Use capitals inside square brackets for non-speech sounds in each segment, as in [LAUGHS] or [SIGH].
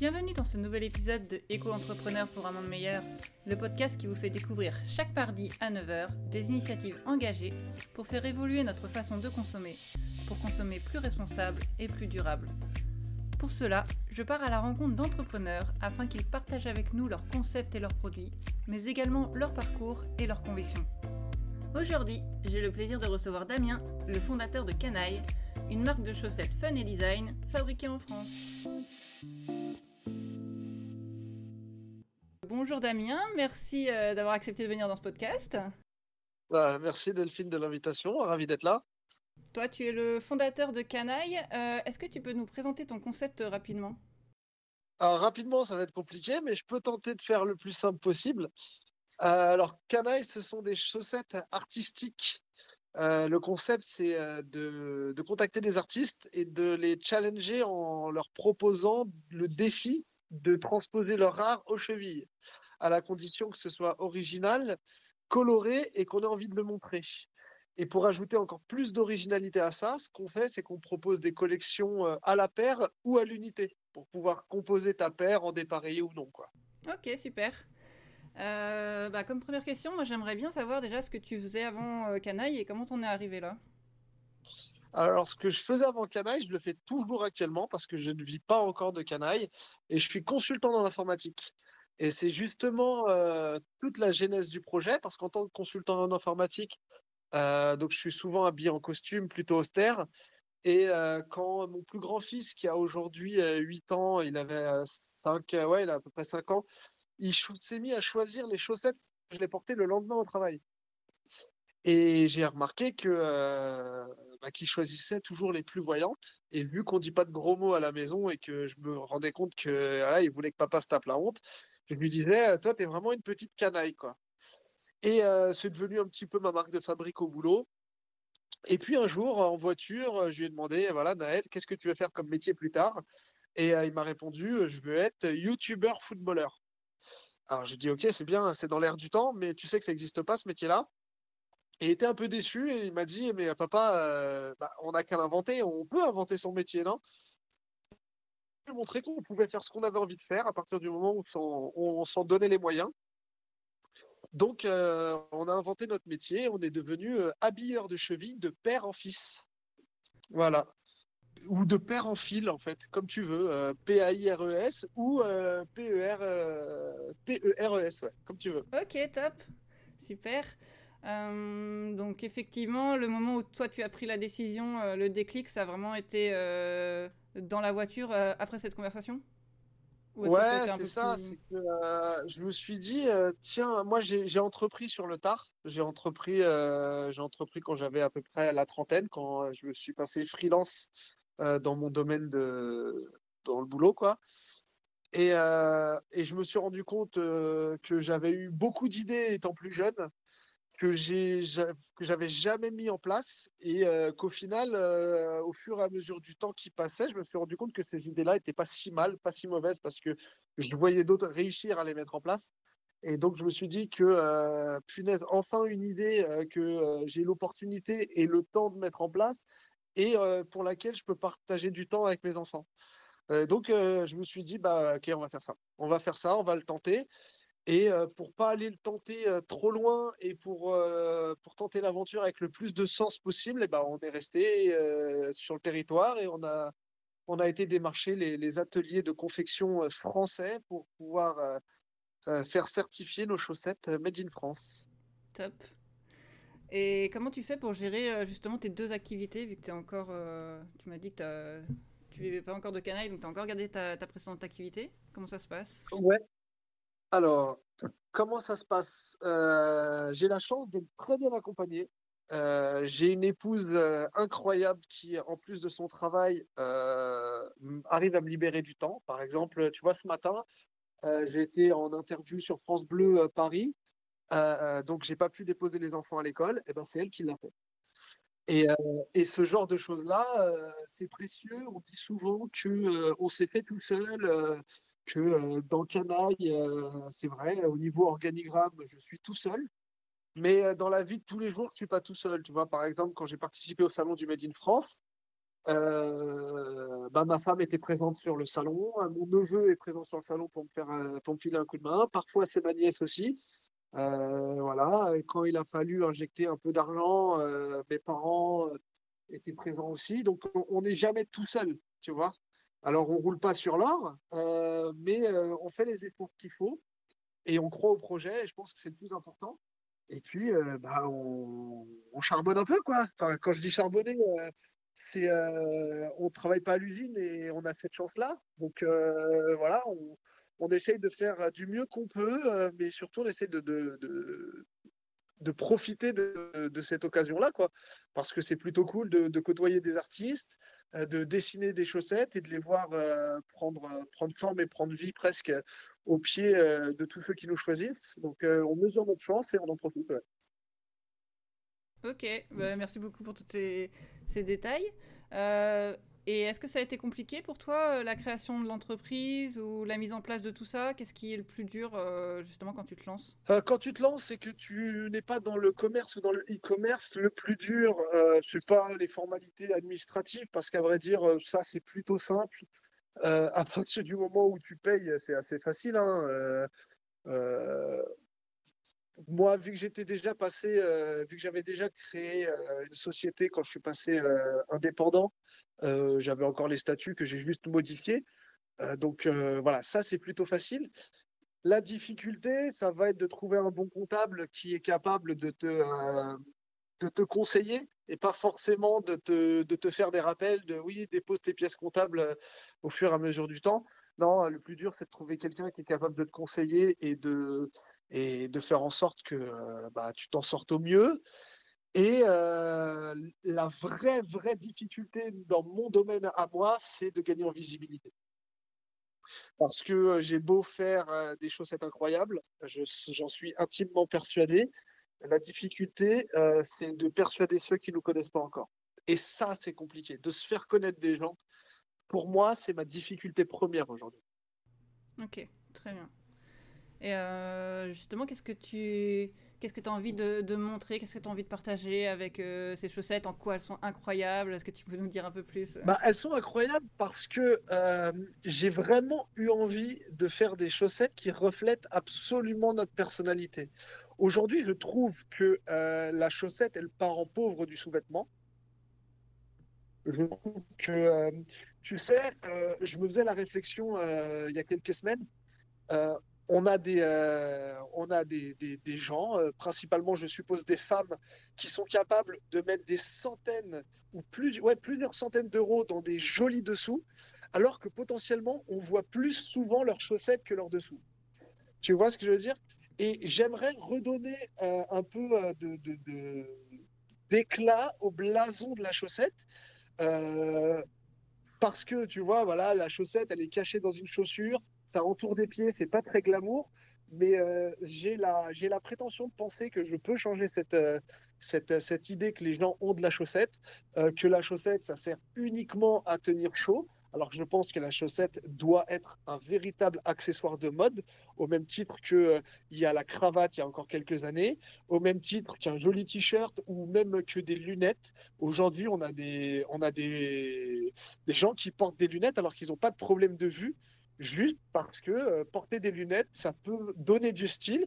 Bienvenue dans ce nouvel épisode de Éco-entrepreneur pour un monde meilleur, le podcast qui vous fait découvrir chaque mardi à 9h des initiatives engagées pour faire évoluer notre façon de consommer, pour consommer plus responsable et plus durable. Pour cela, je pars à la rencontre d'entrepreneurs afin qu'ils partagent avec nous leurs concepts et leurs produits, mais également leur parcours et leurs convictions. Aujourd'hui, j'ai le plaisir de recevoir Damien, le fondateur de Canaille, une marque de chaussettes fun et design fabriquée en France. Bonjour Damien, merci euh, d'avoir accepté de venir dans ce podcast. Bah, merci Delphine de l'invitation, ravi d'être là. Toi, tu es le fondateur de Canaille. Euh, Est-ce que tu peux nous présenter ton concept rapidement? Alors rapidement, ça va être compliqué, mais je peux tenter de faire le plus simple possible. Euh, alors Canaille, ce sont des chaussettes artistiques. Euh, le concept, c'est de, de contacter des artistes et de les challenger en leur proposant le défi de transposer leur art aux chevilles, à la condition que ce soit original, coloré et qu'on ait envie de le montrer. Et pour ajouter encore plus d'originalité à ça, ce qu'on fait, c'est qu'on propose des collections euh, à la paire ou à l'unité pour pouvoir composer ta paire en dépareillé ou non. Quoi. Ok, super. Euh, bah, comme première question, moi j'aimerais bien savoir déjà ce que tu faisais avant euh, Canaille et comment t'en es arrivé là? Alors, ce que je faisais avant Canaille, je le fais toujours actuellement parce que je ne vis pas encore de Canaille et je suis consultant dans l'informatique. Et c'est justement euh, toute la genèse du projet parce qu'en tant que consultant en informatique, euh, donc je suis souvent habillé en costume plutôt austère. Et euh, quand mon plus grand fils, qui a aujourd'hui euh, 8 ans, il avait euh, 5, euh, ouais, il a à peu près 5 ans, il s'est mis à choisir les chaussettes que je les portais le lendemain au travail. Et j'ai remarqué que bah, qu'il choisissait toujours les plus voyantes. Et vu qu'on dit pas de gros mots à la maison et que je me rendais compte que il voulait que papa se tape la honte, je lui disais, toi, t'es vraiment une petite canaille, quoi. Et euh, c'est devenu un petit peu ma marque de fabrique au boulot. Et puis un jour, en voiture, je lui ai demandé, voilà, Naël, qu'est-ce que tu veux faire comme métier plus tard? Et euh, il m'a répondu, je veux être youtubeur footballeur. Alors j'ai dit, ok, c'est bien, c'est dans l'air du temps, mais tu sais que ça n'existe pas ce métier-là. Il était un peu déçu et il m'a dit, mais papa, euh, bah, on n'a qu'à l'inventer, on peut inventer son métier, non? Montré qu'on pouvait faire ce qu'on avait envie de faire à partir du moment où on s'en donnait les moyens. Donc, euh, on a inventé notre métier, on est devenu euh, habilleur de cheville de père en fils. Voilà. Ou de père en fil, en fait, comme tu veux. euh, P-A-I-R-E-S ou euh, P-E-R, euh, P-E-R-E-S, ouais, comme tu veux. Ok, top, super. Euh, donc effectivement, le moment où toi tu as pris la décision, euh, le déclic, ça a vraiment été euh, dans la voiture après cette conversation? Ouais, c'est ça. plus- que je me suis dit, tiens, moi j'ai entrepris sur le tard. J'ai entrepris, j'ai entrepris quand j'avais à peu près la trentaine, quand je me suis passé freelance dans mon domaine de dans le boulot, quoi. Et, et je me suis rendu compte que j'avais eu beaucoup d'idées étant plus jeune, que j'avais jamais mis en place, et euh, qu'au final, euh, au fur et à mesure du temps qui passait, je me suis rendu compte que ces idées-là étaient pas si mal, pas si mauvaises, parce que je voyais d'autres réussir à les mettre en place. Et donc je me suis dit que euh, punaise, enfin une idée que j'ai l'opportunité et le temps de mettre en place, et pour laquelle je peux partager du temps avec mes enfants. Donc, je me suis dit, bah, ok, on va faire ça. On va faire ça, on va le tenter. Et pour pas aller le tenter trop loin et pour, pour tenter l'aventure avec le plus de sens possible, eh ben, on est resté sur le territoire et on a, on a été démarcher les, les ateliers de confection français pour pouvoir faire certifier nos chaussettes Made in France. Top. Et comment tu fais pour gérer justement tes deux activités, vu que t'es encore, euh, tu m'as dit que tu vivais pas encore de canaille, donc tu as encore gardé ta, ta précédente activité? Comment ça se passe? Ouais. Alors, comment ça se passe? Euh, j'ai la chance d'être très bien accompagné. Euh, j'ai une épouse euh, incroyable qui, en plus de son travail, arrive à me libérer du temps. Par exemple, tu vois, ce matin, j'ai été en interview sur France Bleu Paris, donc j'ai pas pu déposer les enfants à l'école. Et ben, c'est elle qui l'a fait. Et, et ce genre de choses-là, c'est précieux. On dit souvent que on s'est fait tout seul. Que euh, dans Canaille, euh, c'est vrai, au niveau organigramme, je suis tout seul. Mais euh, dans la vie de tous les jours, je suis pas tout seul. Tu vois, par exemple, quand j'ai participé au salon du Made in France, bah, ma femme était présente sur le salon, mon neveu est présent sur le salon pour me faire pour me filer un coup de main. Parfois c'est ma nièce aussi. voilà, quand il a fallu injecter un peu d'argent, mes parents étaient présents aussi. Donc on n'est jamais tout seul, tu vois. Alors on roule pas sur l'or, mais on fait les efforts qu'il faut et on croit au projet. Et je pense que c'est le plus important. Et puis, bah, on, charbonne un peu, quoi. Enfin, quand je dis charbonner, c'est on travaille pas à l'usine et on a cette chance-là. Donc voilà, on, on, essaye de faire du mieux qu'on peut, mais surtout on essaie de, de, de, profiter de, cette occasion-là, quoi. Parce que c'est plutôt cool de, côtoyer des artistes, de dessiner des chaussettes et de les voir prendre, prendre forme et prendre vie presque au pied de tous ceux qui nous choisissent. Donc on mesure notre chance et on en profite. Ok, bah, merci beaucoup pour tous ces, détails. Euh, et est-ce que ça a été compliqué pour toi, euh, la création de l'entreprise ou la mise en place de tout ça? Qu'est-ce qui est le plus dur euh, justement quand tu te lances? Quand tu te lances et que tu n'es pas dans le commerce ou dans le e-commerce, le plus dur, ce n'est pas les formalités administratives, parce qu'à vrai dire, ça c'est plutôt simple. à [LAUGHS] partir du moment où tu payes, c'est assez facile. Hein, moi, vu que j'étais déjà passé, euh, vu que j'avais déjà créé euh, une société quand je suis passé euh, indépendant, j'avais encore les statuts que j'ai juste modifiés. donc voilà, ça c'est plutôt facile. La difficulté, ça va être de trouver un bon comptable qui est capable de te, de te conseiller et pas forcément de te, de te faire des rappels de oui, dépose tes pièces comptables au fur et à mesure du temps. Non, le plus dur, c'est de trouver quelqu'un qui est capable de te conseiller et de, et de faire en sorte que euh, bah, tu t'en sortes au mieux. Et euh, la vraie, vraie difficulté dans mon domaine à moi, c'est de gagner en visibilité. Parce que euh, j'ai beau faire des chaussettes incroyables, j'en suis intimement persuadé. La difficulté, c'est de persuader ceux qui ne nous connaissent pas encore. Et ça, c'est compliqué. De se faire connaître des gens, pour moi, c'est ma difficulté première aujourd'hui. Ok, très bien. Et euh, justement, qu'est-ce que tu qu'est-ce que as envie de, montrer? Qu'est-ce que tu as envie de partager avec euh, ces chaussettes? En quoi elles sont incroyables? Est-ce que tu peux nous dire un peu plus? Bah, Elles sont incroyables parce que euh, j'ai vraiment eu envie de faire des chaussettes qui reflètent absolument notre personnalité. Aujourd'hui, je trouve que la chaussette est le parent pauvre du sous-vêtement. Je trouve que, tu sais, je me faisais la réflexion il y a quelques semaines on a des, euh, on a des, gens, euh, principalement je suppose des femmes, qui sont capables de mettre des centaines ou plusieurs centaines d'euros dans des jolis dessous, alors que potentiellement on voit plus souvent leurs chaussettes que leurs dessous. Tu vois ce que je veux dire? Et j'aimerais redonner euh, un peu d'éclat au blason de la chaussette. parce que tu vois, voilà, la chaussette, elle est cachée dans une chaussure ça entoure des pieds, c'est pas très glamour, mais euh, j'ai la, la prétention de penser que je peux changer cette, euh, cette, cette, idée que les gens ont de la chaussette, euh, que la chaussette, ça sert uniquement à tenir chaud, alors que je pense que la chaussette doit être un véritable accessoire de mode, au même titre qu'il il y a la cravate il y a encore quelques années, au même titre qu'un joli t-shirt ou même que des lunettes. Aujourd'hui, on a, des, on a des, des gens qui portent des lunettes alors qu'ils n'ont pas de problème de vue juste parce que euh, porter des lunettes, ça peut donner du style.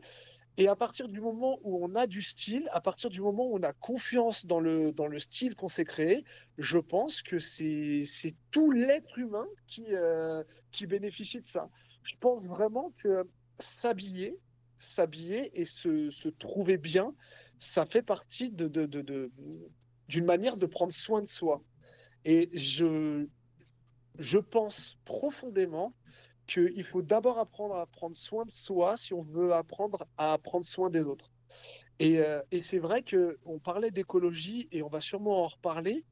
Et à partir du moment où on a du style, à partir du moment où on a confiance dans le, dans le style qu'on s'est créé, je pense que c'est tout l'être humain qui, euh, qui bénéficie de ça. Je pense vraiment que s'habiller, s'habiller et se, se, trouver bien, ça fait partie d'une de, de, manière de prendre soin de soi. Et je, je pense profondément qu'il faut d'abord apprendre à prendre soin de soi si on veut apprendre à prendre soin des autres. Et, euh, c'est vrai qu'on parlait d'écologie et on va sûrement en reparler.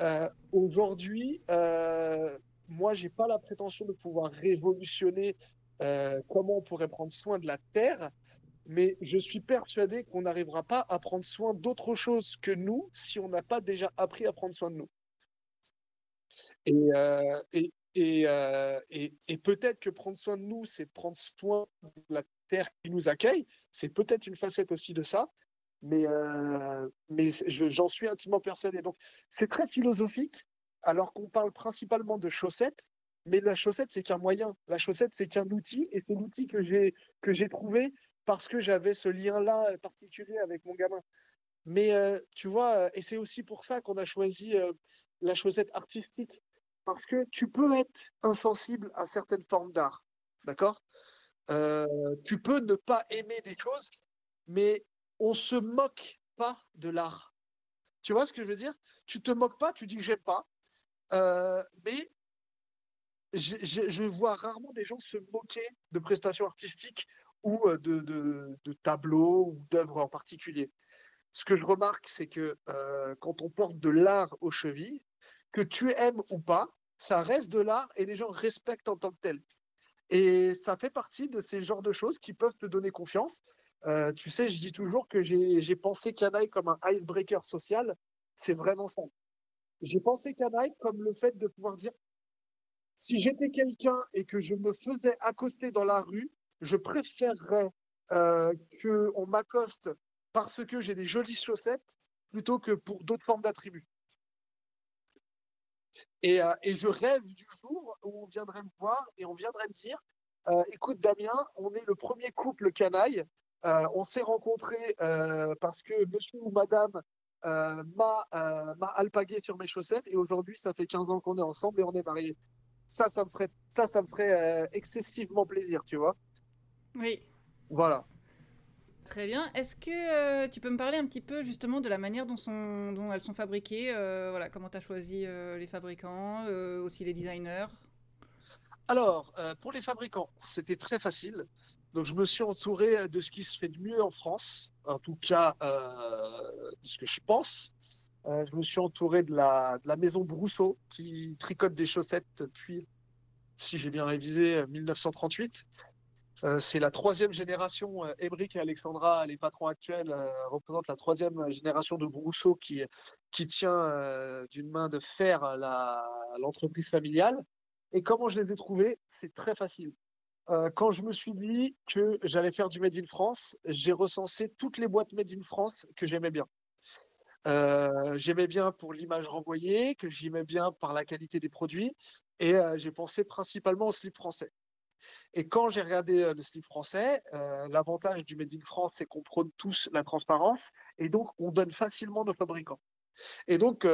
Euh, Aujourd'hui, euh, moi, j'ai pas la prétention de pouvoir révolutionner comment on pourrait prendre soin de la Terre, mais je suis persuadé qu'on n'arrivera pas à prendre soin d'autre chose que nous si on n'a pas déjà appris à prendre soin de nous. Et, euh, et, peut-être que prendre soin de nous, c'est prendre soin de la terre qui nous accueille. C'est peut-être une facette aussi de ça, mais, euh, j'en suis intimement persuadé. Donc, c'est très philosophique, alors qu'on parle principalement de chaussettes, mais la chaussette, c'est qu'un moyen. La chaussette, c'est qu'un outil, et c'est l'outil que j'ai trouvé parce que j'avais ce lien-là particulier avec mon gamin. Mais euh, tu vois, et c'est aussi pour ça qu'on a choisi la chaussette artistique, parce que tu peux être insensible à certaines formes d'art, d'accord? Tu peux ne pas aimer des choses, mais on se moque pas de l'art. Tu vois ce que je veux dire? Tu te moques pas, tu dis que j'aime pas, mais je, vois rarement des gens se moquer de prestations artistiques ou de, de, tableaux ou d'œuvres en particulier. Ce que je remarque, c'est que euh, quand on porte de l'art aux chevilles, que tu aimes ou pas, ça reste de l'art et les gens respectent en tant que tel. Et ça fait partie de ces genres de choses qui peuvent te donner confiance. Euh, tu sais, je dis toujours que j'ai pensé Canaille comme un icebreaker social. C'est vraiment ça. J'ai pensé Canaille comme le fait de pouvoir dire si j'étais quelqu'un et que je me faisais accoster dans la rue, je préférerais euh, qu'on m'accoste parce que j'ai des jolies chaussettes plutôt que pour d'autres formes d'attributs. Et, euh, et, je rêve du jour où on viendrait me voir et on viendrait me dire euh, écoute Damien, on est le premier couple canaille. Euh, on s'est rencontrés parce que monsieur ou madame euh, m'a alpagué sur mes chaussettes et aujourd'hui ça fait 15 ans qu'on est ensemble et on est mariés ça, ça me ferait, ça, ça me ferait euh, excessivement plaisir, tu vois. Oui. Voilà. Très bien. Est-ce que euh, tu peux me parler un petit peu justement de la manière dont, elles sont fabriquées euh, Voilà, comment tu as choisi les fabricants, aussi les designers? Alors, pour les fabricants, c'était très facile. Donc, je me suis entouré de ce qui se fait de mieux en France, en tout cas, de ce que je pense. Euh, je me suis entouré de la, de la maison Brousseau qui tricote des chaussettes depuis, si j'ai bien révisé, 1938. Euh, c'est la troisième génération. Euh, et Alexandra, les patrons actuels, euh, représentent la troisième génération de Brousseau qui, tient d'une main de fer l'entreprise familiale. Et comment je les ai trouvés? C'est très facile. quand je me suis dit que j'allais faire du Made in France, j'ai recensé toutes les boîtes Made in France que j'aimais bien. J'aimais bien pour l'image renvoyée, que j'aimais bien par la qualité des produits, et j'ai pensé principalement au slip français. Et quand j'ai regardé euh, le slip français, l'avantage du Made in France, c'est qu'on prône tous la transparence, et donc on donne facilement nos fabricants. Et donc,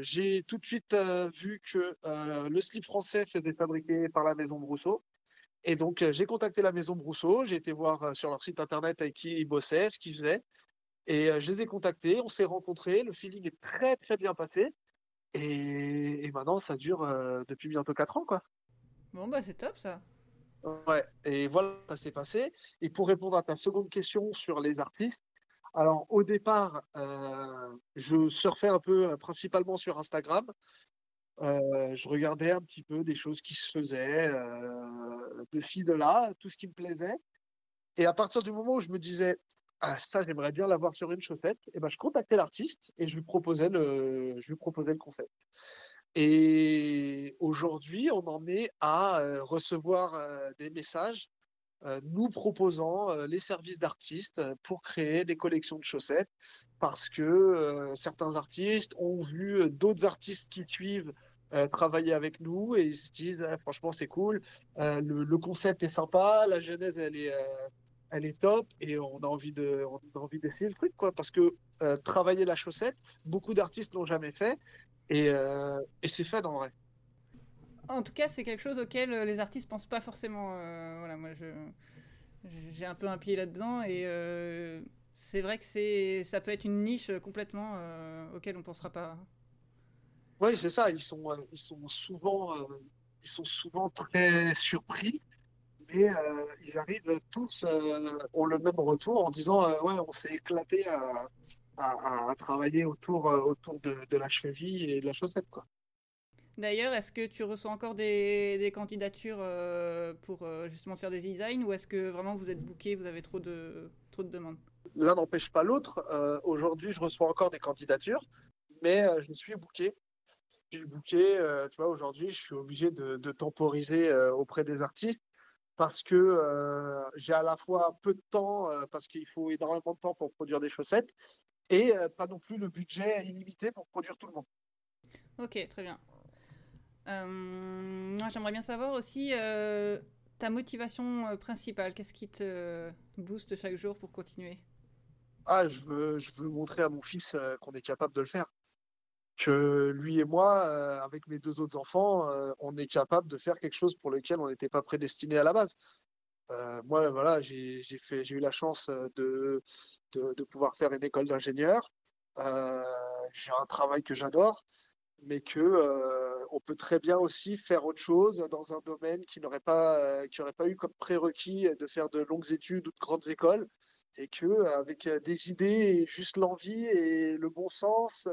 j'ai tout de suite vu que le slip français faisait fabriquer par la maison Brousseau. Et donc, j'ai contacté la maison Brousseau, j'ai été voir sur leur site internet avec qui ils bossaient, ce qu'ils faisaient. Et euh, je les ai contactés, on s'est rencontrés, le feeling est très très bien passé. Et, maintenant, ça dure euh, depuis bientôt 4 ans, quoi. Bon, bah c'est top ça. Ouais, et voilà, ça s'est passé. Et pour répondre à ta seconde question sur les artistes, alors au départ, euh, je surfais un peu principalement sur Instagram. je regardais un petit peu des choses qui se faisaient, de ci, de là, tout ce qui me plaisait. Et à partir du moment où je me disais, ah, ça, j'aimerais bien l'avoir sur une chaussette, et ben, je contactais l'artiste et je lui proposais le, je lui proposais le concept. Et aujourd'hui, on en est à euh, recevoir euh, des messages euh, nous proposant les services d'artistes pour créer des collections de chaussettes parce que certains artistes ont vu d'autres artistes qui suivent travailler avec nous et ils se disent ah, franchement c'est cool, le, concept est sympa, la genèse elle est elle est top et on a envie de, on a envie d'essayer le truc, quoi. Parce que travailler la chaussette, beaucoup d'artistes l'ont jamais fait et, euh, et c'est fait en vrai. En tout cas, c'est quelque chose auquel euh, les artistes pensent pas forcément. voilà, moi, je, j'ai un peu un pied là-dedans et c'est vrai que c'est, ça peut être une niche complètement auquel on pensera pas. Oui, c'est ça. Ils sont, ils sont souvent, ils sont souvent très surpris euh, ils arrivent tous, euh, ont le même retour en disant euh, ouais, on s'est éclaté à, à, travailler autour, autour de, de, la cheville et de la chaussette. Quoi. D'ailleurs, est-ce que tu reçois encore des, des candidatures pour justement faire des designs ou est-ce que vraiment vous êtes booké, vous avez trop de, trop de demandes? L'un n'empêche pas l'autre. Aujourd'hui, je reçois encore des candidatures, mais je suis booké. Je suis booké, tu vois, aujourd'hui, je suis obligé de, de temporiser auprès des artistes parce que euh, j'ai à la fois peu de temps, euh, parce qu'il faut énormément de temps pour produire des chaussettes, et euh, pas non plus le budget illimité pour produire tout le monde. Ok, très bien. Euh, J'aimerais bien savoir aussi euh, ta motivation euh, principale. Qu'est-ce qui te booste chaque jour pour continuer? Ah, je veux, je veux montrer à mon fils qu'on est capable de le faire. Que lui et moi, avec mes deux autres enfants, on est capable de faire quelque chose pour lequel on n'était pas prédestiné à la base. Euh, moi, voilà, j'ai eu la chance euh, de, pouvoir faire une école d'ingénieur. Euh, j'ai un travail que j'adore, mais que on peut très bien aussi faire autre chose dans un domaine qui n'aurait pas, eu comme prérequis de faire de longues études ou de grandes écoles, et que avec des idées et juste l'envie et le bon sens,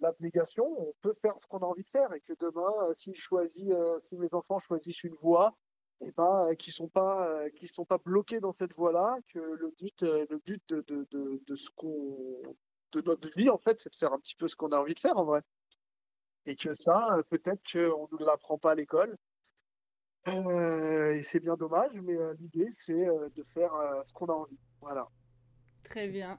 l'abnégation, on peut faire ce qu'on a envie de faire, et que demain, si je choisis, si mes enfants choisissent une voie et ben, euh, qui sont pas, euh, qui sont pas bloqués dans cette voie-là, que le but, euh, le but de, de, de, ce qu'on, de notre vie, en fait, c'est de faire un petit peu ce qu'on a envie de faire, en vrai. Et que ça, peut-être qu'on ne l'apprend pas à l'école. Et c'est bien dommage, mais l'idée, c'est de faire ce qu'on a envie. Voilà. Très bien.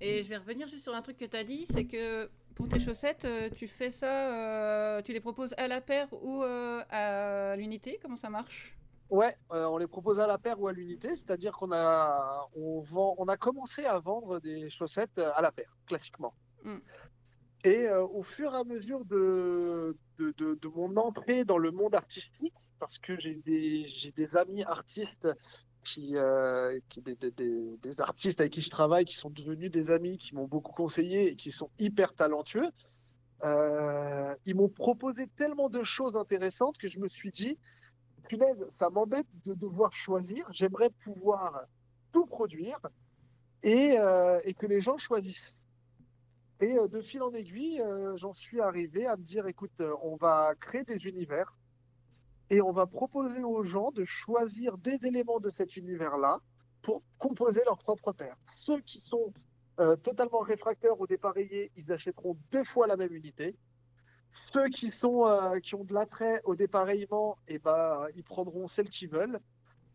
Et je vais revenir juste sur un truc que tu as dit, c'est que pour tes chaussettes, tu fais ça, tu les proposes à la paire ou à l'unité? Comment ça marche? Ouais, euh, on les propose à la paire ou à l'unité, c'est-à-dire qu'on a, on vend, on a commencé à vendre des chaussettes à la paire, classiquement. Mm. Et euh, au fur et à mesure de, de, de, de mon entrée dans le monde artistique, parce que j'ai des, j'ai des amis artistes qui, euh, qui des, des, des, artistes avec qui je travaille, qui sont devenus des amis, qui m'ont beaucoup conseillé et qui sont hyper talentueux, ils m'ont proposé tellement de choses intéressantes que je me suis dit, punaise, ça m'embête de devoir choisir. J'aimerais pouvoir tout produire et, euh, que les gens choisissent. Et euh, de fil en aiguille, euh, j'en suis arrivé à me dire, écoute, on va créer des univers et on va proposer aux gens de choisir des éléments de cet univers-là pour composer leur propre paire. Ceux qui sont totalement réfractaires au dépareillé, ils achèteront deux fois la même unité. Ceux qui sont euh, qui ont de l'attrait au dépareillement, et ben ils prendront celle qu'ils veulent.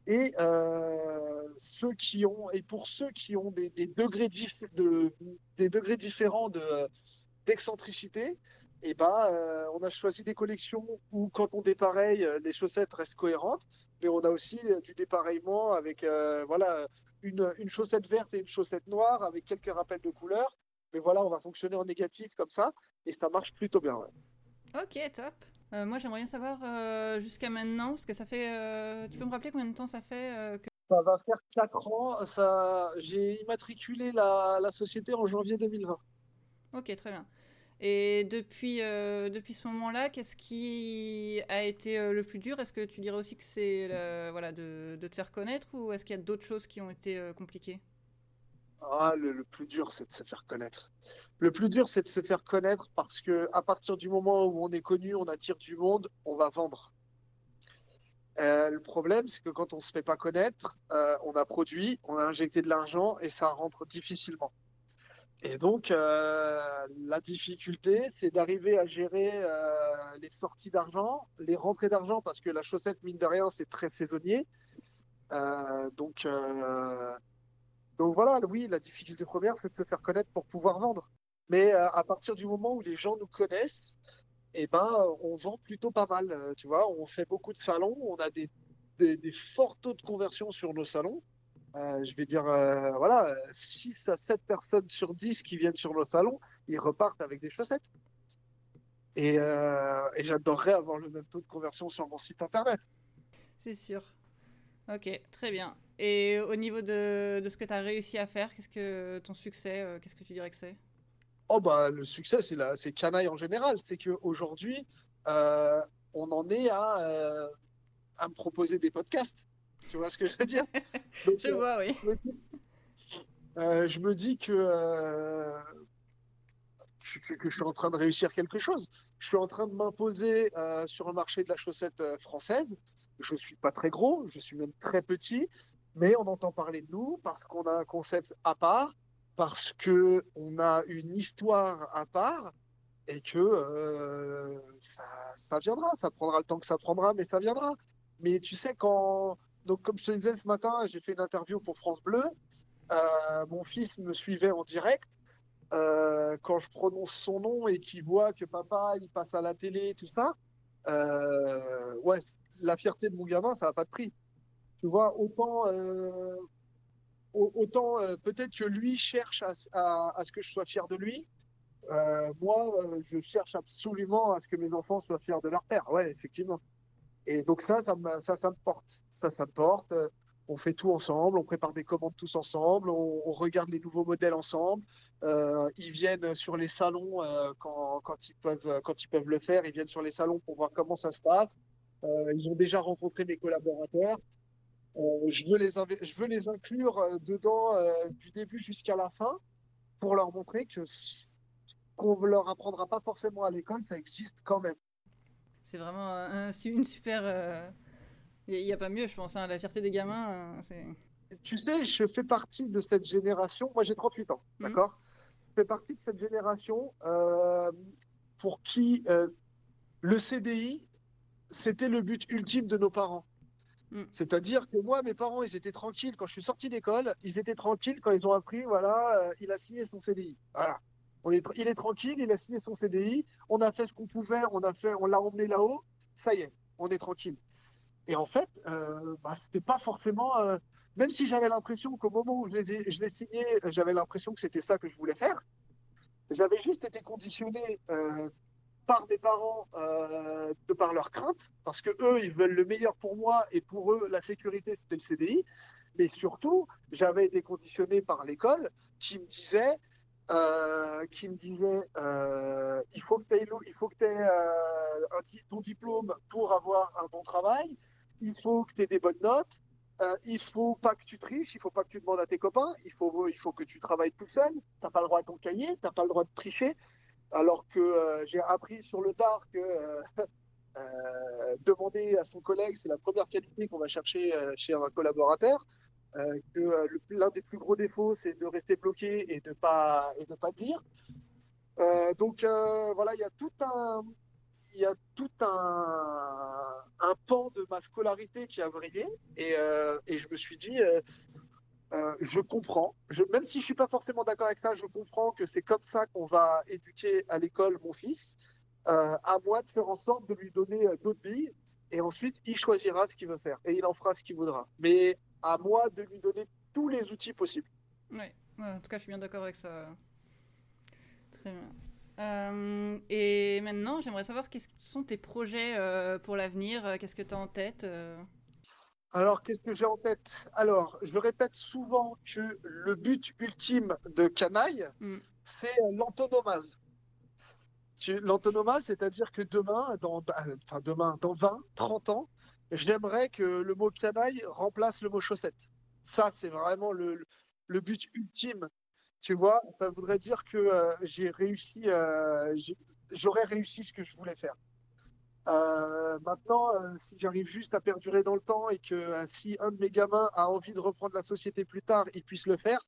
Et euh, ceux qui ont et pour ceux qui ont des, degrés de, des degrés différents de d'excentricité, et ben euh, on a choisi des collections où quand on dépareille, les chaussettes restent cohérentes, mais on a aussi du dépareillement avec voilà une, une chaussette verte et une chaussette noire avec quelques rappels de couleurs. Mais voilà, on va fonctionner en négatif comme ça et ça marche plutôt bien. ouais. Ok, top. Euh, moi, j'aimerais bien savoir euh, jusqu'à maintenant, parce que ça fait. euh, tu peux me rappeler combien de temps ça fait que... Ça va faire 4 ans. Ça, j'ai immatriculé la, la société en janvier 2020. Ok, très bien. Et depuis, depuis ce moment-là, qu'est-ce qui a été le plus dur? Est-ce que tu dirais aussi que c'est voilà, de, de te faire connaître ou est-ce qu'il y a d'autres choses qui ont été compliquées? Ah, le, plus dur, c'est de se faire connaître. Le plus dur, c'est de se faire connaître parce que à partir du moment où on est connu, on attire du monde, on va vendre. Euh, le problème, c'est que quand on se fait pas connaître, euh, on a produit, on a injecté de l'argent et ça rentre difficilement. Et donc, euh, la difficulté, c'est d'arriver à gérer les sorties d'argent, les rentrées d'argent, parce que la chaussette, mine de rien, c'est très saisonnier. Donc, donc voilà, oui, la difficulté première, c'est de se faire connaître pour pouvoir vendre. Mais euh, à partir du moment où les gens nous connaissent, eh ben, on vend plutôt pas mal. euh, tu vois, on fait beaucoup de salons, on a des, forts taux de conversion sur nos salons. Euh, je vais dire, voilà, 6 à 7 personnes sur 10 qui viennent sur nos salons, ils repartent avec des chaussettes. Et, et j'adorerais avoir le même taux de conversion sur mon site internet. C'est sûr. Ok, très bien. Et au niveau de, de ce que tu as réussi à faire, qu'est-ce que ton succès, euh, qu'est-ce que tu dirais que c'est? Oh bah le succès c'est la c'est canaille en général, c'est que aujourd'hui euh, on en est à euh, à me proposer des podcasts. Tu vois ce que je veux dire? [LAUGHS] Donc, Je vois, oui. je me dis, que, que que je suis en train de réussir quelque chose. Je suis en train de m'imposer sur le marché de la chaussette française. Je suis pas très gros, je suis même très petit, mais on entend parler de nous parce qu'on a un concept à part, parce que on a une histoire à part et que euh, ça, viendra, ça prendra le temps que ça prendra, mais ça viendra. Mais tu sais, quand. Donc, comme je te disais ce matin, j'ai fait une interview pour France Bleu. Euh, mon fils me suivait en direct euh, quand je prononce son nom et qu'il voit que papa il passe à la télé, tout ça, ouais, la fierté de mon gamin, ça n'a pas de prix. Tu vois, autant, euh, autant peut-être que lui cherche à, ce que je sois fier de lui. moi, je cherche absolument à ce que mes enfants soient fiers de leur père. Ouais, effectivement. Et donc ça, ça, ça, ça me porte. Ça, ça me porte on fait tout ensemble, on prépare des commandes tous ensemble, on, regarde les nouveaux modèles ensemble. Euh, ils viennent sur les salons euh, quand, ils peuvent, quand ils peuvent le faire. Ils viennent sur les salons pour voir comment ça se passe. Euh, ils ont déjà rencontré mes collaborateurs. Je, veux les je veux les inclure dedans du début jusqu'à la fin pour leur montrer que qu'on ne leur apprendra pas forcément à l'école, ça existe quand même. C'est vraiment une super il n'y a pas mieux, je pense. Hein. La fierté des gamins, euh, c'est. Tu sais, je fais partie de cette génération. Moi, j'ai 38 ans, mhm. d'accord? Je fais partie de cette génération euh, pour qui euh, le CDI, c'était le but ultime de nos parents. Mhm. C'est-à-dire que moi, mes parents, ils étaient tranquilles quand je suis sorti d'école. Ils étaient tranquilles quand ils ont appris, voilà, il a signé son CDI. Voilà. Il est tranquille, il a signé son CDI. On a fait ce qu'on pouvait, on a fait, on l'a emmené là-haut. Ça y est, on est tranquille. Et en fait, euh, bah, c'était pas forcément. Euh, même si j'avais l'impression qu'au moment où je l'ai signé, j'avais l'impression que c'était ça que je voulais faire. J'avais juste été conditionné euh, par mes parents euh, de par leurs craintes, parce que eux, ils veulent le meilleur pour moi et pour eux, la sécurité, c'était le CDI. Mais surtout, j'avais été conditionné par l'école qui me disait euh, qui me disait euh, il faut que tu aies, il faut que ton diplôme pour avoir un bon travail, il faut que tu aies des bonnes notes, euh, il faut pas que tu triches, il faut pas que tu demandes à tes copains, il faut, il faut que tu travailles tout seul, tu n'as pas le droit à ton cahier, tu n'as pas le droit de tricher. Alors que j'ai appris sur le tard que [LAUGHS] demander à son collègue, c'est la première qualité qu'on va chercher chez un collaborateur. Euh, que euh, l'un des plus gros défauts, c'est de rester bloqué et de pas pas dire. Euh, donc voilà, il y a tout un il y a tout un, un pan de ma scolarité qui a vrillé et, et je me suis dit je comprends, même si je suis pas forcément d'accord avec ça, je comprends que c'est comme ça qu'on va éduquer à l'école mon fils. à moi de faire en sorte de lui donner d'autres billes et ensuite il choisira ce qu'il veut faire et il en fera ce qu'il voudra. Mais à moi de lui donner tous les outils possibles. Oui, en tout cas, je suis bien d'accord avec ça. Très bien. Euh, et maintenant, j'aimerais savoir quels sont tes projets euh, pour l'avenir, euh, qu'est-ce que tu as en tête Alors, qu'est-ce que j'ai en tête? Alors, je répète souvent que le but ultime de Canaille, mm. c'est l'antonomase. L'antonomase, c'est-à-dire que demain, dans, enfin demain, dans 20, 30 ans, j'aimerais que le mot canaille remplace le mot chaussette. Ça, c'est vraiment le, le, but ultime. Tu vois, ça voudrait dire que euh, j'ai réussi, euh, j'aurais réussi ce que je voulais faire. Euh, maintenant, si j'arrive juste à perdurer dans le temps et que si un de mes gamins a envie de reprendre la société plus tard, il puisse le faire,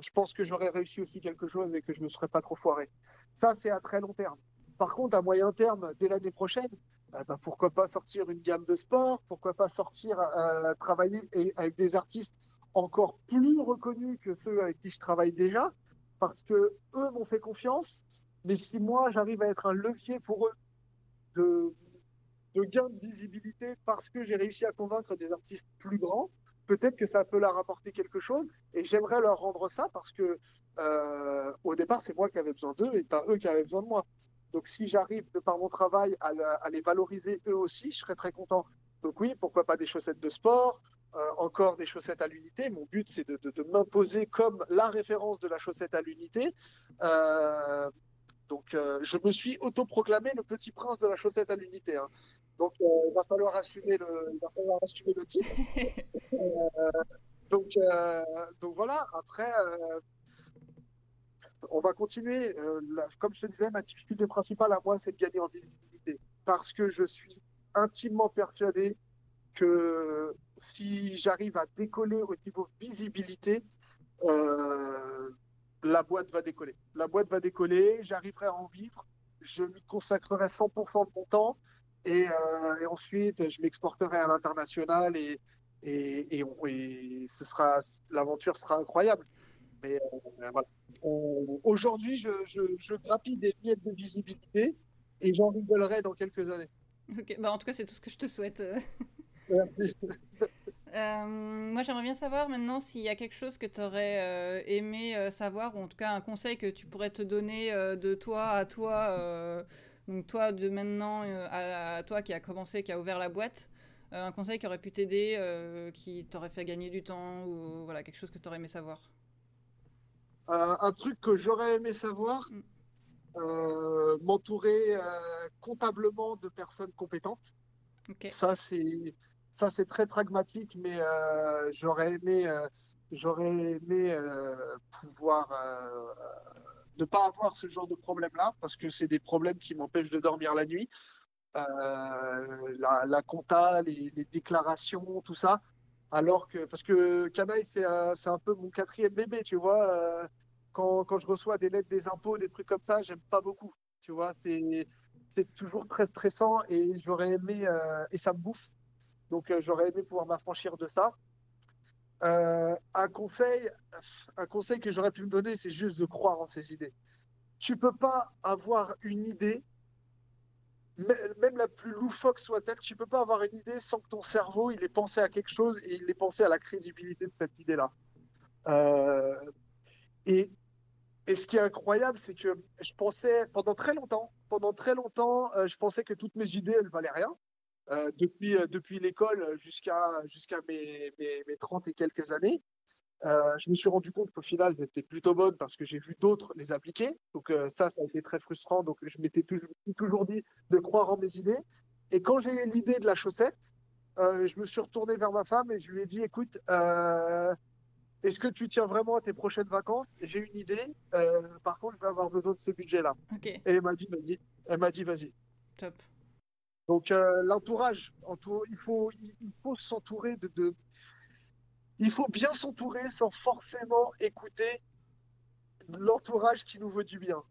je pense que j'aurais réussi aussi quelque chose et que je ne me serais pas trop foiré. Ça, c'est à très long terme. Par contre, à moyen terme, dès l'année prochaine, euh, bah, pourquoi pas sortir une gamme de sport Pourquoi pas sortir euh, travailler avec des artistes encore plus reconnus que ceux avec qui je travaille déjà Parce que eux m'ont fait confiance, mais si moi j'arrive à être un levier pour eux de, de gain de visibilité parce que j'ai réussi à convaincre des artistes plus grands, peut-être que ça peut leur apporter quelque chose et j'aimerais leur rendre ça parce que euh, au départ c'est moi qui avais besoin d'eux et pas eux qui avaient besoin de moi. Donc si j'arrive de par mon travail à, les valoriser eux aussi, je serais très content. Donc oui, pourquoi pas des chaussettes de sport, euh, encore des chaussettes à l'unité. Mon but, c'est de, m'imposer comme la référence de la chaussette à l'unité. Euh, donc, je me suis autoproclamé le petit prince de la chaussette à l'unité. Hein. Donc, il va falloir assumer le, il va falloir assumer le titre. [LAUGHS] donc, donc voilà. Après, on va continuer. Euh, comme je te disais, ma difficulté principale à moi, c'est de gagner en visibilité. Parce que je suis intimement persuadé que si j'arrive à décoller au niveau visibilité, euh, la boîte va décoller. La boîte va décoller, j'arriverai à en vivre, je m'y consacrerai 100% de mon temps et, euh, ensuite je m'exporterai à l'international et, et, et, ce sera l'aventure sera incroyable. Mais voilà. Aujourd'hui, je, je, je grappille des miettes de visibilité et j'en rigolerai dans quelques années. Ok, bah en tout cas, c'est tout ce que je te souhaite. [LAUGHS] Euh, moi, j'aimerais bien savoir maintenant s'il y a quelque chose que tu aurais euh, aimé euh, savoir, ou en tout cas un conseil que tu pourrais te donner de toi à toi, donc toi de maintenant à, toi qui a commencé, qui a ouvert la boîte, un conseil qui aurait pu t'aider, qui t'aurait fait gagner du temps, ou voilà, quelque chose que tu aurais aimé savoir? un truc que j'aurais aimé savoir, mm. m'entourer comptablement de personnes compétentes. Ça, c'est ça, c'est très pragmatique, mais euh, j'aurais aimé, euh, j'aurais aimé euh, pouvoir ne pas avoir ce genre de problème-là, parce que c'est des problèmes qui m'empêchent de dormir la nuit. La, la, compta, les, déclarations, tout ça. Alors que, parce que Canaille, c'est un peu mon quatrième bébé, tu vois. Quand, quand, je reçois des lettres des impôts, des trucs comme ça, j'aime pas beaucoup. Tu vois, c'est toujours très stressant et j'aurais aimé, et ça me bouffe. Donc euh, j'aurais aimé pouvoir m'affranchir de ça. Euh, un conseil, un conseil que j'aurais pu me donner, c'est juste de croire en ses idées. Tu peux pas avoir une idée, même la plus loufoque soit-elle, tu peux pas avoir une idée sans que ton cerveau il ait pensé à quelque chose et il ait pensé à la crédibilité de cette idée-là. Euh, et, ce qui est incroyable, c'est que je pensais pendant très longtemps, pendant très longtemps, je pensais que toutes mes idées elles valaient rien. Euh, depuis, euh, depuis l'école jusqu'à jusqu'à mes, mes, mes, 30 et quelques années. Euh, je me suis rendu compte qu'au final, elles étaient plutôt bonnes parce que j'ai vu d'autres les appliquer. Donc ça, ça a été très frustrant. Donc je m'étais toujours, toujours dit de croire en mes idées. Et quand j'ai eu l'idée de la chaussette, je me suis retourné vers ma femme et je lui ai dit, écoute, est-ce que tu tiens vraiment à tes prochaines vacances? J'ai une idée. par contre, je vais avoir besoin de ce budget-là. Et elle m'a dit, elle m'a dit, vas-y. Top. Donc euh, l'entourage, il faut, il faut s'entourer de, il faut bien s'entourer sans forcément écouter l'entourage qui nous veut du bien.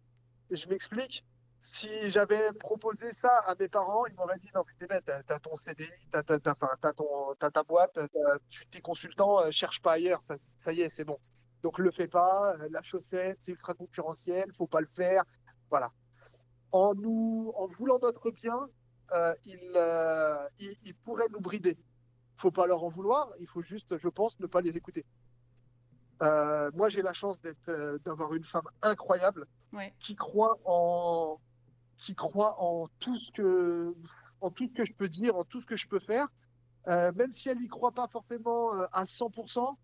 Je m'explique. Si j'avais proposé ça à mes parents, ils m'auraient dit non mais t'es bête, t'as ton CDI, t'as ta boîte, tu t'es consultant, euh, cherche pas ailleurs, ça, ça y est, c'est bon. Donc le fais pas, euh, la chaussette, c'est ultra concurrentiel, faut pas le faire, voilà. En nous, en voulant notre bien, euh, euh, ils, pourraient nous brider. Il faut pas leur en vouloir, il faut juste, je pense, ne pas les écouter. Euh, moi, j'ai la chance d'être, d'avoir une femme incroyable qui croit en, qui croit en tout ce que, en tout ce que je peux dire, en tout ce que je peux faire, même si elle n'y croit pas forcément à 100%.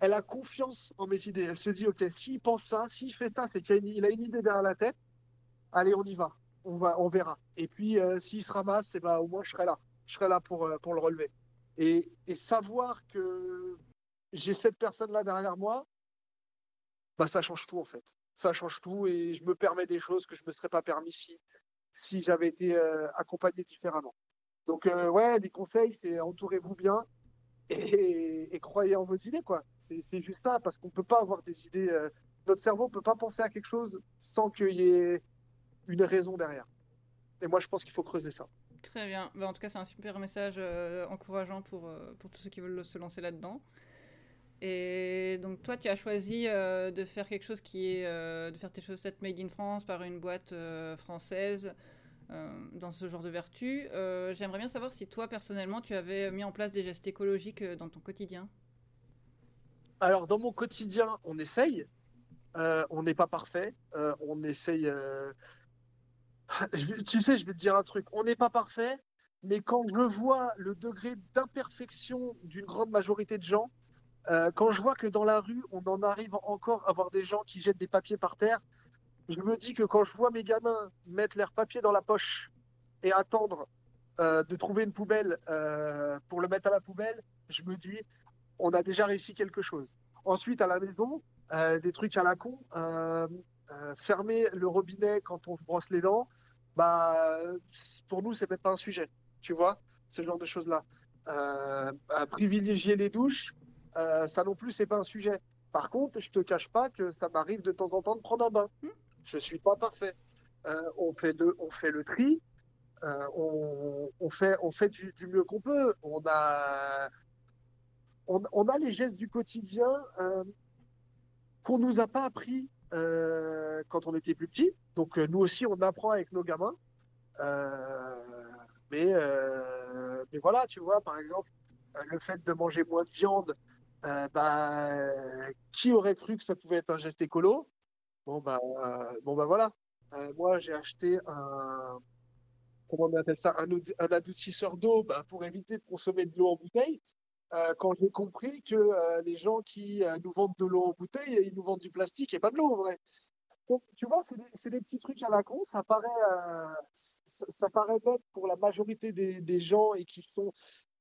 Elle a confiance en mes idées. Elle se dit, ok, s'il pense ça, s'il fait ça, c'est qu'il a une idée derrière la tête. Allez, on y va on, va, on verra. Et puis, euh, s'il se ramasse, eh ben, au moins, je serai là. Je serai là pour, euh, pour le relever. Et, et savoir que j'ai cette personne-là derrière moi, bah, ça change tout, en fait. Ça change tout et je me permets des choses que je ne me serais pas permis si, si j'avais été euh, accompagné différemment. Donc, ouais, des conseils, c'est entourez-vous bien et, et, croyez en vos idées, quoi. C'est juste ça, parce qu'on ne peut pas avoir des idées. notre cerveau ne peut pas penser à quelque chose sans qu'il y ait une raison derrière. Et moi, je pense qu'il faut creuser ça. Très bien. Bah, en tout cas, c'est un super message euh, encourageant pour, euh, pour tous ceux qui veulent se lancer là-dedans. Et donc, toi, tu as choisi euh, de faire quelque chose qui est de faire tes chaussettes made in France par une boîte française dans ce genre de vertu. J'aimerais bien savoir si toi, personnellement, tu avais mis en place des gestes écologiques dans ton quotidien. Alors, dans mon quotidien, on essaye. on n'est pas parfait. on essaye [LAUGHS] tu sais, je vais te dire un truc. On n'est pas parfait, mais quand je vois le degré d'imperfection d'une grande majorité de gens, euh, quand je vois que dans la rue, on en arrive encore à voir des gens qui jettent des papiers par terre, je me dis que quand je vois mes gamins mettre leurs papiers dans la poche et attendre euh, de trouver une poubelle euh, pour le mettre à la poubelle, je me dis, on a déjà réussi quelque chose. Ensuite, à la maison, des trucs à la con, fermer le robinet quand on se brosse les dents, bah, pour nous, c'est même pas un sujet, tu vois, ce genre de choses-là. Euh, privilégier les douches, euh, ça non plus, c'est pas un sujet. Par contre, je te cache pas que ça m'arrive de temps en temps de prendre un bain. Hmm. Je suis pas parfait. Euh, on fait le, on fait le tri. On, on, fait, on fait du, du mieux qu'on peut. On a, on, on, a les gestes du quotidien. qu'on nous a pas appris euh, quand on était plus petit. Donc nous aussi, on apprend avec nos gamins. mais, mais voilà, tu vois, par exemple, le fait de manger moins de viande, bah, qui aurait cru que ça pouvait être un geste écolo? Bon bah, bon bah voilà. moi, j'ai acheté un, comment on appelle ça, un, adoucisseur d'eau bah, pour éviter de consommer de l'eau en bouteille. Euh, quand j'ai compris que euh, les gens qui euh, nous vendent de l'eau en bouteille, ils nous vendent du plastique et pas de l'eau en vrai. Donc, tu vois, c'est des, petits trucs à la con. Ça paraît, ça, paraît bête pour la majorité des, gens et qui sont,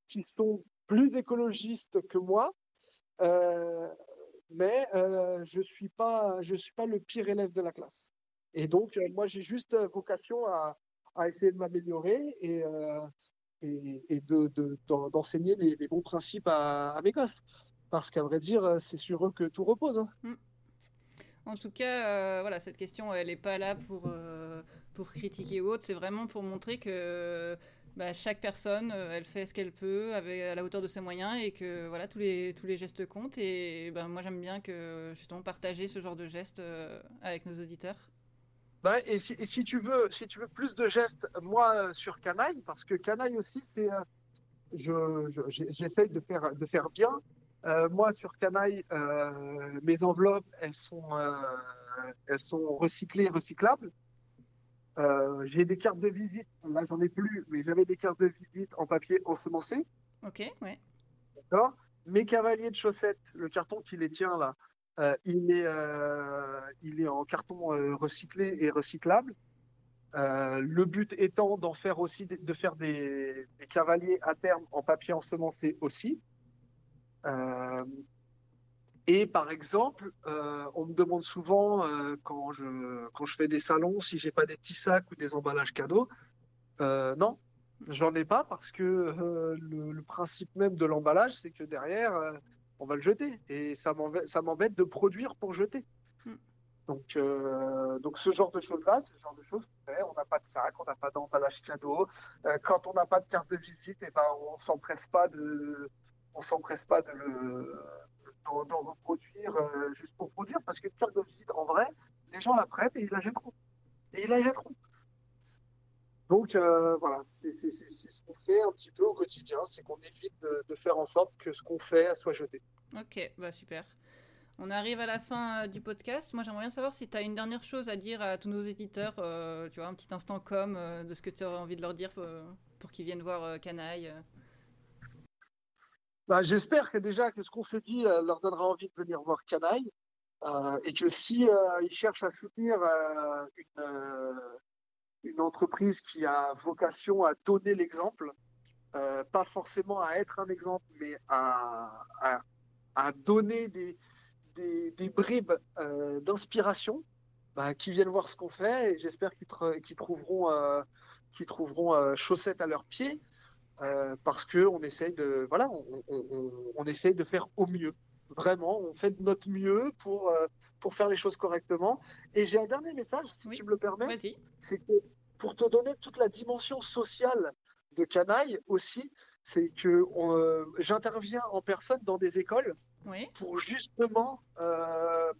qui sont plus écologistes que moi. mais je suis pas, suis pas le pire élève de la classe. Et donc, moi, j'ai juste vocation à, essayer de m'améliorer et, et, d'enseigner de, les, bons principes à, mes gosses. Parce qu'à vrai dire, c'est sur eux que tout repose. Hein. Mm. En tout cas, euh, voilà, cette question, elle n'est pas là pour, euh, pour critiquer ou autre, c'est vraiment pour montrer que bah, chaque personne, elle fait ce qu'elle peut à la hauteur de ses moyens et que voilà, tous les, tous les gestes comptent. Et ben, moi, j'aime bien que justement partager ce genre de gestes avec nos auditeurs. Bah, et, si, si, tu veux, si tu veux plus de gestes, moi sur Canaille, parce que Canaille aussi, c'est, euh, je, j'essaye de faire, de faire bien. Euh, moi sur Canaille, euh, mes enveloppes, elles sont, elles sont recyclées, recyclables. j'ai des cartes de visite, là j'en ai plus, mais j'avais des cartes de visite en papier ensemencé. Ok, ouais. D'accord. Mes cavaliers de chaussettes, le carton qui les tient là, euh, il, est, euh, il est en carton euh, recyclé et recyclable. le but étant d'en faire aussi, de faire des, cavaliers à terme en papier ensemencé aussi. et par exemple, on me demande souvent quand, je, quand je fais des salons si j'ai pas des petits sacs ou des emballages cadeaux. non, j'en ai pas parce que le, principe même de l'emballage, c'est que derrière, on va le jeter. Et ça m'embête de produire pour jeter. Hmm. Donc, euh, donc ce genre de choses-là, c'est le genre de choses qu'on fait. On n'a pas de sac, on n'a pas d'emballage cadeau. Euh, quand on n'a pas de carte de visite, et eh ben, on s'empresse pas de, on s'empresse pas de le, d'en reproduire euh, juste pour produire, parce qu'une carte de visite, en vrai, les gens la prêtent et ils la jetteront. Et ils la jetteront. Donc euh, voilà, c'est ce qu'on fait un petit peu au quotidien, c'est qu'on évite de, faire en sorte que ce qu'on fait soit jeté. Ok, bah super. On arrive à la fin euh, du podcast. Moi, j'aimerais bien savoir si tu as une dernière chose à dire à tous nos éditeurs, euh, tu vois, un petit instant com de ce que tu aurais envie de leur dire pour, qu'ils viennent voir Canaille. Bah, J'espère que déjà que ce qu'on s'est dit leur donnera envie de venir voir Canaille et que si ils cherchent à soutenir une une entreprise qui a vocation à donner l'exemple, euh, pas forcément à être un exemple, mais à, à, donner des, des, bribes euh, d'inspiration, bah, qui viennent voir ce qu'on fait et j'espère qu'ils trouveront, euh, trouveront chaussettes à leurs pieds. parce que on essaye voilà on, on, essaye de faire au mieux vraiment on fait de notre mieux pour pour faire les choses correctement. Et j'ai un dernier message, si tu me le permets. C'est que pour te donner toute la dimension sociale de Canaille aussi, c'est que euh, j'interviens en personne dans des écoles pour justement euh,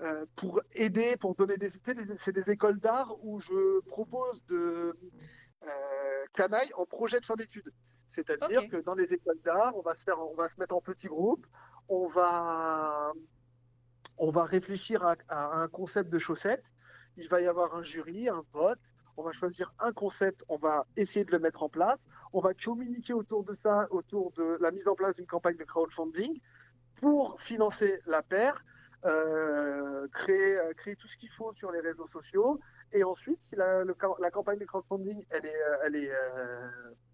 euh, pour aider, pour donner des c'est des écoles d'art où je propose de Canaille en projet de fin d'études. C'est-à-dire que dans les écoles d'art, on va se faire, on va se mettre en petits groupes, on va on va réfléchir à, un concept de chaussettes. Il va y avoir un jury, un vote. On va choisir un concept, on va essayer de le mettre en place. On va communiquer autour de ça, autour de la mise en place d'une campagne de crowdfunding pour financer la paire, euh, créer, euh, créer tout ce qu'il faut sur les réseaux sociaux. Et ensuite, si la, la campagne de crowdfunding elle est, euh, elle est,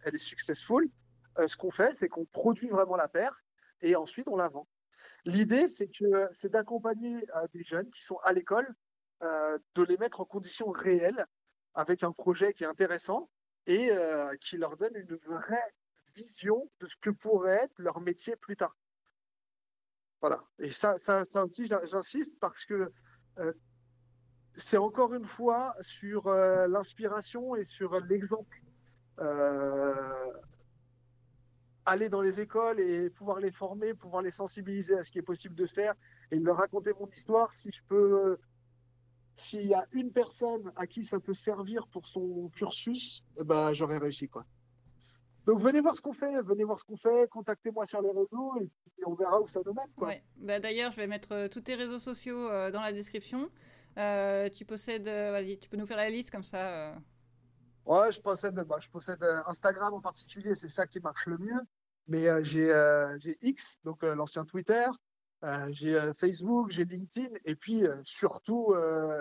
elle est successful, ce qu'on fait, c'est qu'on produit vraiment la paire et ensuite on la vend. L'idée, c'est que c'est d'accompagner euh, des jeunes qui sont à l'école, euh, de les mettre en conditions réelles, avec un projet qui est intéressant et euh, qui leur donne une vraie vision de ce que pourrait être leur métier plus tard. Voilà. Et ça, ça, ça j'insiste parce que c'est encore une fois sur l'inspiration et sur l'exemple aller dans les écoles et pouvoir les former, pouvoir les sensibiliser à ce qui est possible de faire et de leur raconter mon histoire. Si je peux, s'il y a une personne à qui ça peut servir pour son cursus, ben, j'aurais réussi, quoi. Donc venez voir ce qu'on fait, venez voir ce qu'on fait, contactez-moi sur les réseaux et puis on verra où ça nous mène. Quoi. Bah, D'ailleurs, je vais mettre euh, tous tes réseaux sociaux euh, dans la description. Euh, tu possèdes, vas-y, tu peux nous faire la liste comme ça. Ouais, je possède, bah, je possède Instagram en particulier, c'est ça qui marche le mieux. Mais j'ai X, donc l'ancien Twitter, j'ai Facebook, j'ai LinkedIn, et puis surtout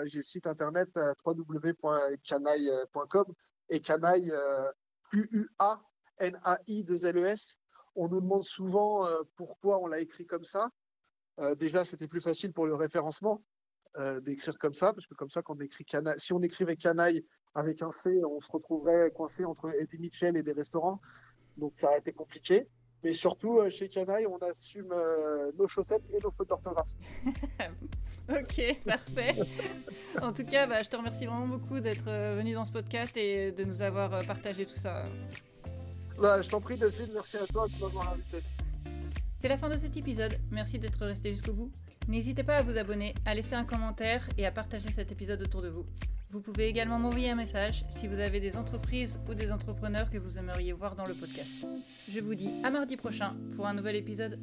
j'ai le site internet www.canaille.com et Canaille UA N-A-I-2-L-E-S. On nous demande souvent euh, pourquoi on l'a écrit comme ça. Euh, déjà, c'était plus facile pour le référencement euh, d'écrire comme ça, parce que comme ça, quand on écrit canaille, si on écrivait canaille avec un C, on se retrouverait coincé entre Eddie Mitchell et des restaurants. Donc ça a été compliqué. Mais surtout, chez Canaille, on assume nos chaussettes et nos fautes d'orthographe. [LAUGHS] ok, parfait. en tout cas, bah, je te remercie vraiment beaucoup d'être venu dans ce podcast et de nous avoir partagé tout ça. Bah, je t'en prie, Delphine, merci à toi de m'avoir invité. C'est la fin de cet épisode. Merci d'être resté jusqu'au bout. N'hésitez pas à vous abonner, à laisser un commentaire et à partager cet épisode autour de vous. Vous pouvez également m'envoyer un message si vous avez des entreprises ou des entrepreneurs que vous aimeriez voir dans le podcast. Je vous dis à mardi prochain pour un nouvel épisode